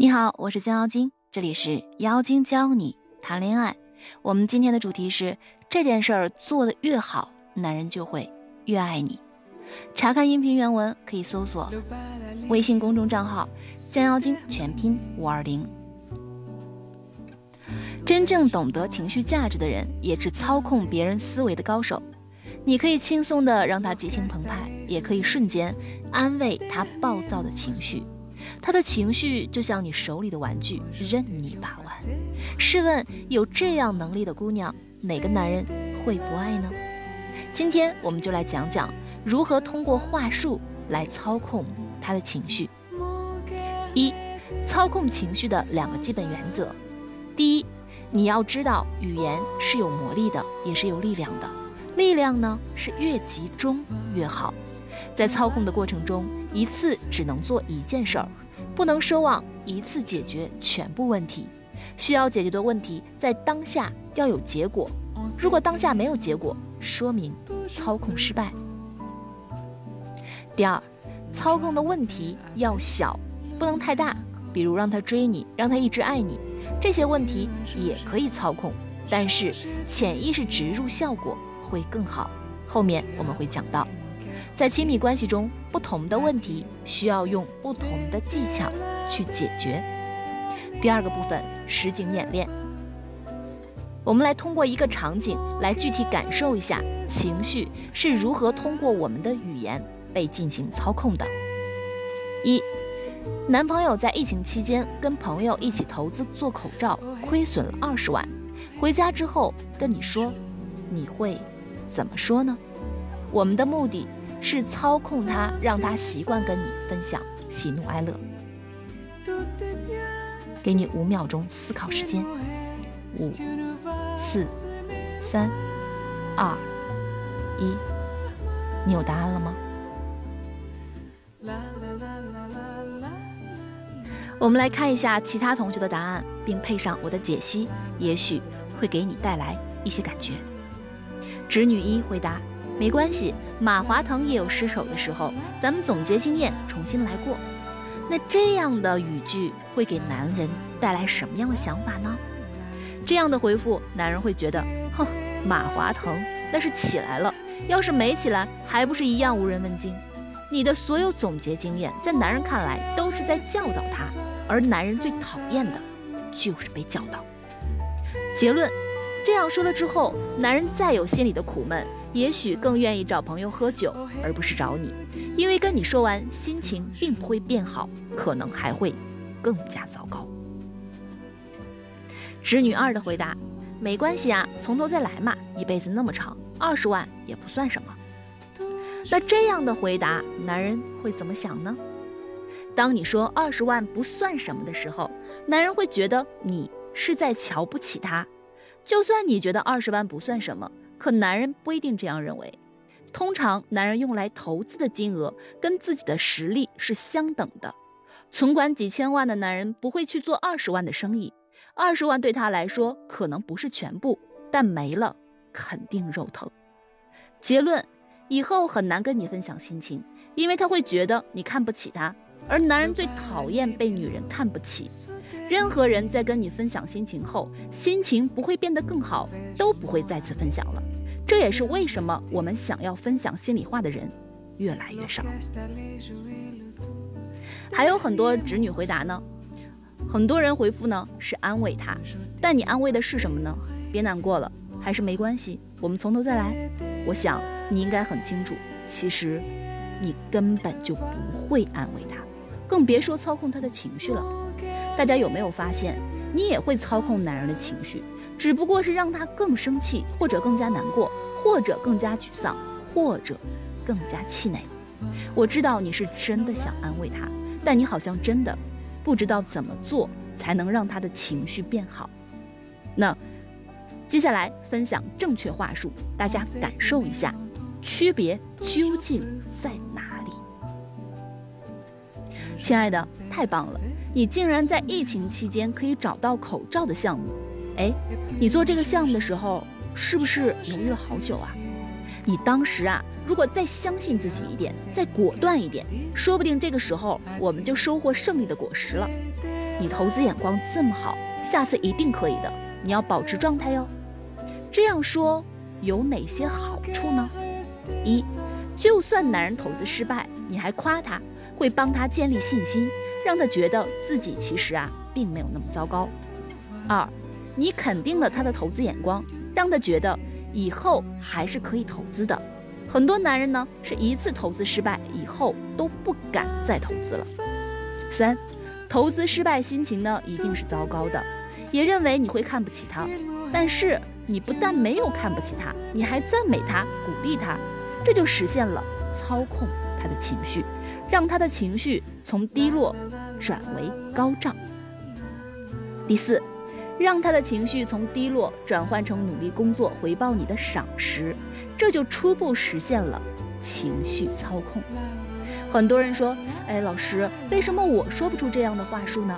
你好，我是江妖精，这里是妖精教你谈恋爱。我们今天的主题是这件事儿做得越好，男人就会越爱你。查看音频原文可以搜索微信公众账号“江妖精”全拼五二零。真正懂得情绪价值的人，也是操控别人思维的高手。你可以轻松的让他激情澎湃，也可以瞬间安慰他暴躁的情绪。他的情绪就像你手里的玩具，任你把玩。试问，有这样能力的姑娘，哪个男人会不爱呢？今天我们就来讲讲如何通过话术来操控他的情绪。一、操控情绪的两个基本原则。第一，你要知道语言是有魔力的，也是有力量的。力量呢，是越集中越好。在操控的过程中，一次只能做一件事儿。不能奢望一次解决全部问题，需要解决的问题在当下要有结果。如果当下没有结果，说明操控失败。第二，操控的问题要小，不能太大。比如让他追你，让他一直爱你，这些问题也可以操控，但是潜意识植入效果会更好。后面我们会讲到。在亲密关系中，不同的问题需要用不同的技巧去解决。第二个部分，实景演练。我们来通过一个场景来具体感受一下情绪是如何通过我们的语言被进行操控的。一，男朋友在疫情期间跟朋友一起投资做口罩，亏损了二十万，回家之后跟你说，你会怎么说呢？我们的目的。是操控他，让他习惯跟你分享喜怒哀乐。给你五秒钟思考时间，五、四、三、二、一，你有答案了吗？我们来看一下其他同学的答案，并配上我的解析，也许会给你带来一些感觉。侄女一回答。没关系，马化腾也有失手的时候，咱们总结经验，重新来过。那这样的语句会给男人带来什么样的想法呢？这样的回复，男人会觉得，哼，马化腾那是起来了，要是没起来，还不是一样无人问津。你的所有总结经验，在男人看来都是在教导他，而男人最讨厌的就是被教导。结论，这样说了之后，男人再有心里的苦闷。也许更愿意找朋友喝酒，而不是找你，因为跟你说完，心情并不会变好，可能还会更加糟糕。侄女二的回答：没关系啊，从头再来嘛，一辈子那么长，二十万也不算什么。那这样的回答，男人会怎么想呢？当你说二十万不算什么的时候，男人会觉得你是在瞧不起他。就算你觉得二十万不算什么。可男人不一定这样认为，通常男人用来投资的金额跟自己的实力是相等的。存款几千万的男人不会去做二十万的生意，二十万对他来说可能不是全部，但没了肯定肉疼。结论：以后很难跟你分享心情，因为他会觉得你看不起他，而男人最讨厌被女人看不起。任何人在跟你分享心情后，心情不会变得更好，都不会再次分享了。这也是为什么我们想要分享心里话的人越来越少。还有很多侄女回答呢，很多人回复呢是安慰他，但你安慰的是什么呢？别难过了，还是没关系，我们从头再来。我想你应该很清楚，其实你根本就不会安慰他，更别说操控他的情绪了。大家有没有发现，你也会操控男人的情绪，只不过是让他更生气，或者更加难过，或者更加沮丧，或者更加气馁。我知道你是真的想安慰他，但你好像真的不知道怎么做才能让他的情绪变好。那接下来分享正确话术，大家感受一下，区别究竟在哪里？亲爱的，太棒了！你竟然在疫情期间可以找到口罩的项目，哎，你做这个项目的时候是不是犹豫了好久啊？你当时啊，如果再相信自己一点，再果断一点，说不定这个时候我们就收获胜利的果实了。你投资眼光这么好，下次一定可以的，你要保持状态哟。这样说有哪些好处呢？一，就算男人投资失败，你还夸他，会帮他建立信心，让他觉得自己其实啊并没有那么糟糕。二，你肯定了他的投资眼光，让他觉得以后还是可以投资的。很多男人呢是一次投资失败以后都不敢再投资了。三，投资失败心情呢一定是糟糕的，也认为你会看不起他，但是你不但没有看不起他，你还赞美他，鼓励他。这就实现了操控他的情绪，让他的情绪从低落转为高涨。第四，让他的情绪从低落转换成努力工作回报你的赏识，这就初步实现了情绪操控。很多人说：“哎，老师，为什么我说不出这样的话术呢？”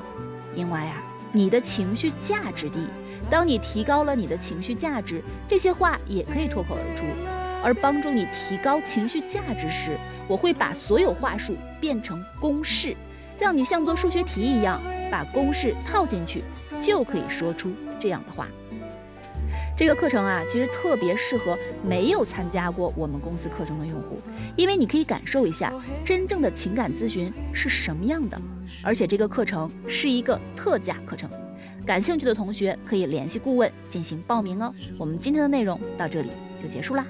因为啊，你的情绪价值低。当你提高了你的情绪价值，这些话也可以脱口而出。而帮助你提高情绪价值时，我会把所有话术变成公式，让你像做数学题一样把公式套进去，就可以说出这样的话。这个课程啊，其实特别适合没有参加过我们公司课程的用户，因为你可以感受一下真正的情感咨询是什么样的。而且这个课程是一个特价课程，感兴趣的同学可以联系顾问进行报名哦。我们今天的内容到这里就结束啦。